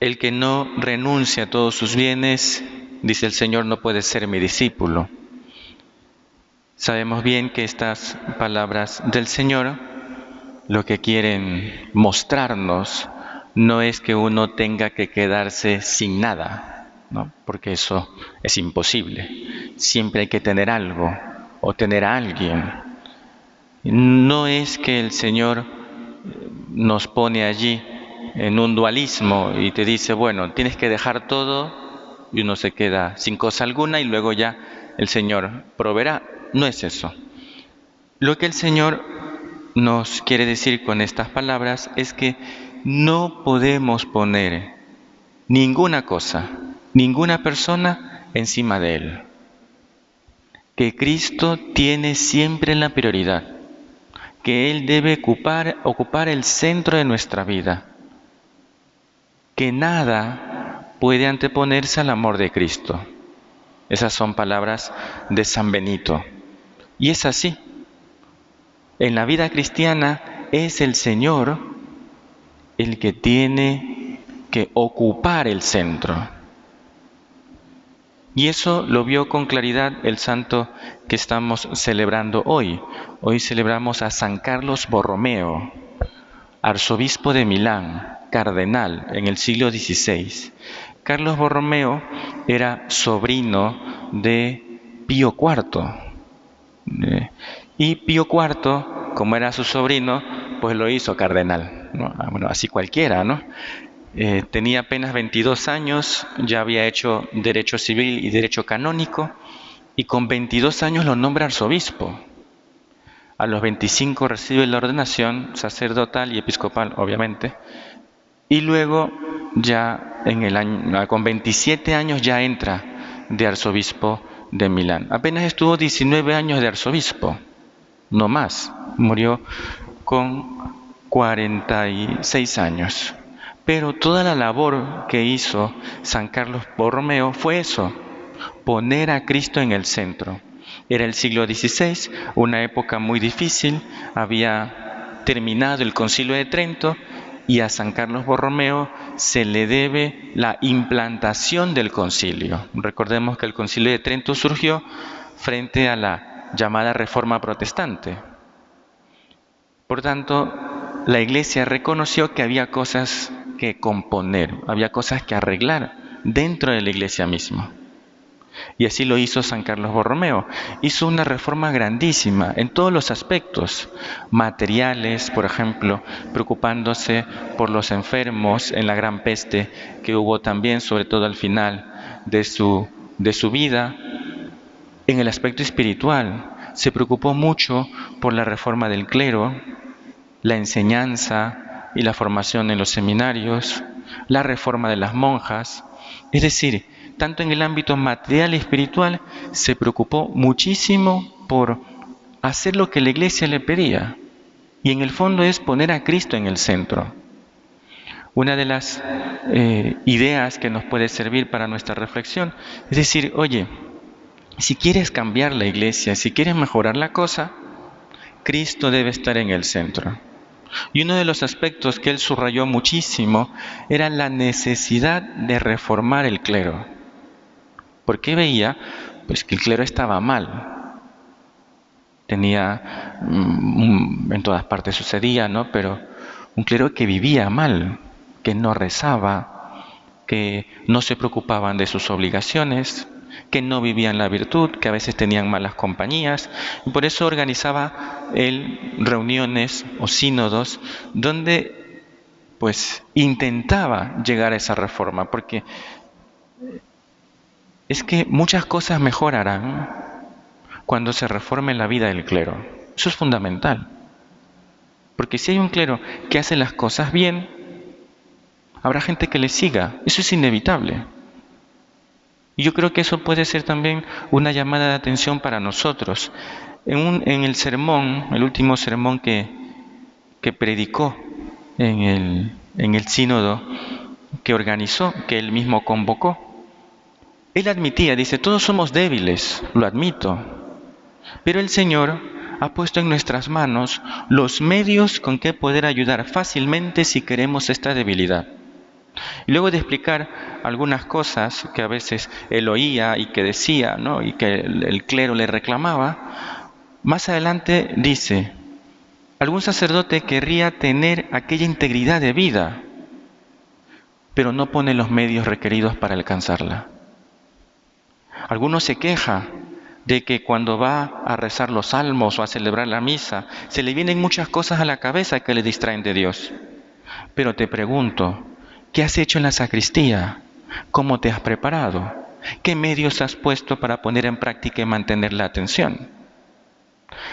El que no renuncia a todos sus bienes, dice el Señor, no puede ser mi discípulo. Sabemos bien que estas palabras del Señor lo que quieren mostrarnos no es que uno tenga que quedarse sin nada, ¿no? porque eso es imposible. Siempre hay que tener algo o tener a alguien. No es que el Señor nos pone allí en un dualismo y te dice, bueno, tienes que dejar todo y uno se queda sin cosa alguna y luego ya el Señor proveerá. No es eso. Lo que el Señor nos quiere decir con estas palabras es que no podemos poner ninguna cosa, ninguna persona encima de Él. Que Cristo tiene siempre la prioridad, que Él debe ocupar, ocupar el centro de nuestra vida, que nada puede anteponerse al amor de Cristo. Esas son palabras de San Benito. Y es así. En la vida cristiana es el Señor el que tiene que ocupar el centro. Y eso lo vio con claridad el santo que estamos celebrando hoy. Hoy celebramos a San Carlos Borromeo, arzobispo de Milán, cardenal en el siglo XVI. Carlos Borromeo era sobrino de Pío IV, y Pío IV, como era su sobrino, pues lo hizo cardenal. Ah, bueno, así cualquiera, ¿no? Eh, tenía apenas 22 años, ya había hecho derecho civil y derecho canónico, y con 22 años lo nombra arzobispo. A los 25 recibe la ordenación sacerdotal y episcopal, obviamente, y luego ya en el año, con 27 años ya entra de arzobispo de Milán. Apenas estuvo 19 años de arzobispo, no más. Murió con 46 años. Pero toda la labor que hizo San Carlos Borromeo fue eso, poner a Cristo en el centro. Era el siglo XVI, una época muy difícil, había terminado el concilio de Trento y a San Carlos Borromeo se le debe la implantación del concilio. Recordemos que el concilio de Trento surgió frente a la llamada reforma protestante. Por tanto, la iglesia reconoció que había cosas que componer, había cosas que arreglar dentro de la iglesia misma. Y así lo hizo San Carlos Borromeo. Hizo una reforma grandísima en todos los aspectos, materiales, por ejemplo, preocupándose por los enfermos en la gran peste que hubo también, sobre todo al final de su, de su vida. En el aspecto espiritual, se preocupó mucho por la reforma del clero, la enseñanza y la formación en los seminarios, la reforma de las monjas, es decir, tanto en el ámbito material y espiritual, se preocupó muchísimo por hacer lo que la iglesia le pedía. Y en el fondo es poner a Cristo en el centro. Una de las eh, ideas que nos puede servir para nuestra reflexión es decir, oye, si quieres cambiar la iglesia, si quieres mejorar la cosa, Cristo debe estar en el centro. Y uno de los aspectos que él subrayó muchísimo era la necesidad de reformar el clero. Porque veía pues que el clero estaba mal. Tenía mm, en todas partes sucedía, ¿no? Pero un clero que vivía mal, que no rezaba, que no se preocupaban de sus obligaciones, que no vivían la virtud, que a veces tenían malas compañías, y por eso organizaba él reuniones o sínodos donde pues intentaba llegar a esa reforma, porque es que muchas cosas mejorarán cuando se reforme la vida del clero. Eso es fundamental. Porque si hay un clero que hace las cosas bien, habrá gente que le siga. Eso es inevitable. Y yo creo que eso puede ser también una llamada de atención para nosotros. En, el sermón, el último sermón que, predicó en el sínodo que organizó, que él mismo convocó, él admitía, dice, todos somos débiles, lo admito, pero el Señor ha puesto en nuestras manos los medios con que poder ayudar fácilmente si queremos esta debilidad. Luego de explicar algunas cosas que a veces él oía y que decía, ¿no? y que el, clero le reclamaba, más adelante dice, algún sacerdote querría tener aquella integridad de vida, pero no pone los medios requeridos para alcanzarla. Alguno se queja de que cuando va a rezar los salmos o a celebrar la misa, se le vienen muchas cosas a la cabeza que le distraen de Dios. Pero te pregunto, ¿qué has hecho en la sacristía? ¿Cómo te has preparado? ¿Qué medios has puesto para poner en práctica y mantener la atención?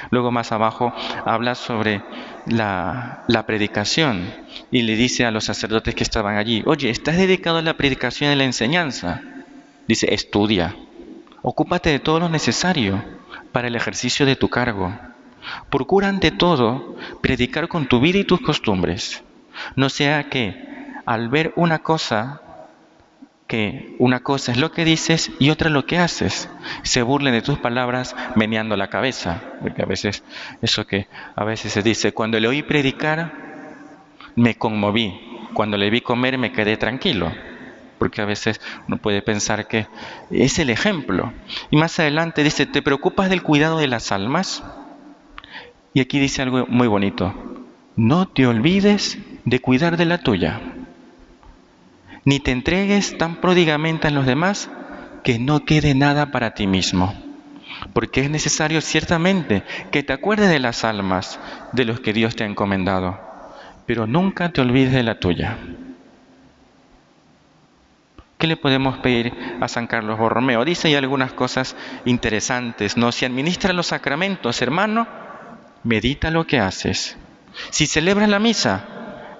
Luego más abajo habla sobre la, la, predicación y le dice a los sacerdotes que estaban allí, oye, ¿estás dedicado a la predicación y la enseñanza? Dice, estudia, Ocúpate de todo lo necesario para el ejercicio de tu cargo. Procura ante todo predicar con tu vida y tus costumbres. No sea que al ver una cosa, que una cosa es lo que dices y otra lo que haces, se burlen de tus palabras meneando la cabeza. Porque a veces, eso que a veces se dice, cuando le oí predicar, me conmoví. Cuando le vi comer, me quedé tranquilo porque a veces uno puede pensar que es el ejemplo. Y más adelante dice, ¿te preocupas del cuidado de las almas? Y aquí dice algo muy bonito, no te olvides de cuidar de la tuya, ni te entregues tan pródigamente a los demás que no quede nada para ti mismo, porque es necesario ciertamente que te acuerdes de las almas de los que Dios te ha encomendado, pero nunca te olvides de la tuya. ¿Qué le podemos pedir a San Carlos Borromeo? Dice ahí algunas cosas interesantes, ¿no? Si administra los sacramentos, hermano, medita lo que haces. Si celebras la misa,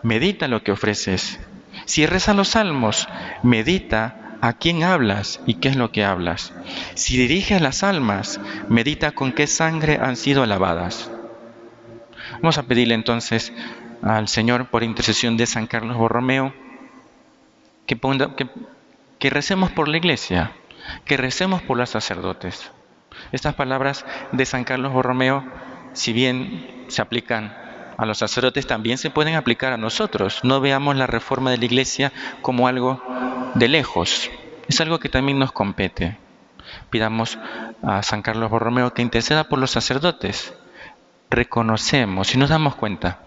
medita lo que ofreces. Si rezas los salmos, medita a quién hablas y qué es lo que hablas. Si diriges las almas, medita con qué sangre han sido lavadas. Vamos a pedirle entonces al Señor por intercesión de San Carlos Borromeo que, ponga, que que recemos por la iglesia, que recemos por los sacerdotes. Estas palabras de San Carlos Borromeo, si bien se aplican a los sacerdotes, también se pueden aplicar a nosotros. No veamos la reforma de la iglesia como algo de lejos, es algo que también nos compete. Pidamos a San Carlos Borromeo que interceda por los sacerdotes. Reconocemos y nos damos cuenta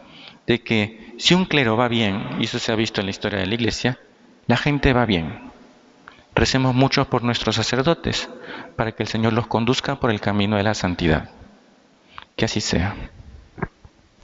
de que si un clero va bien, y eso se ha visto en la historia de la iglesia, la gente va bien. Recemos mucho por nuestros sacerdotes, para que el Señor los conduzca por el camino de la santidad. Que así sea.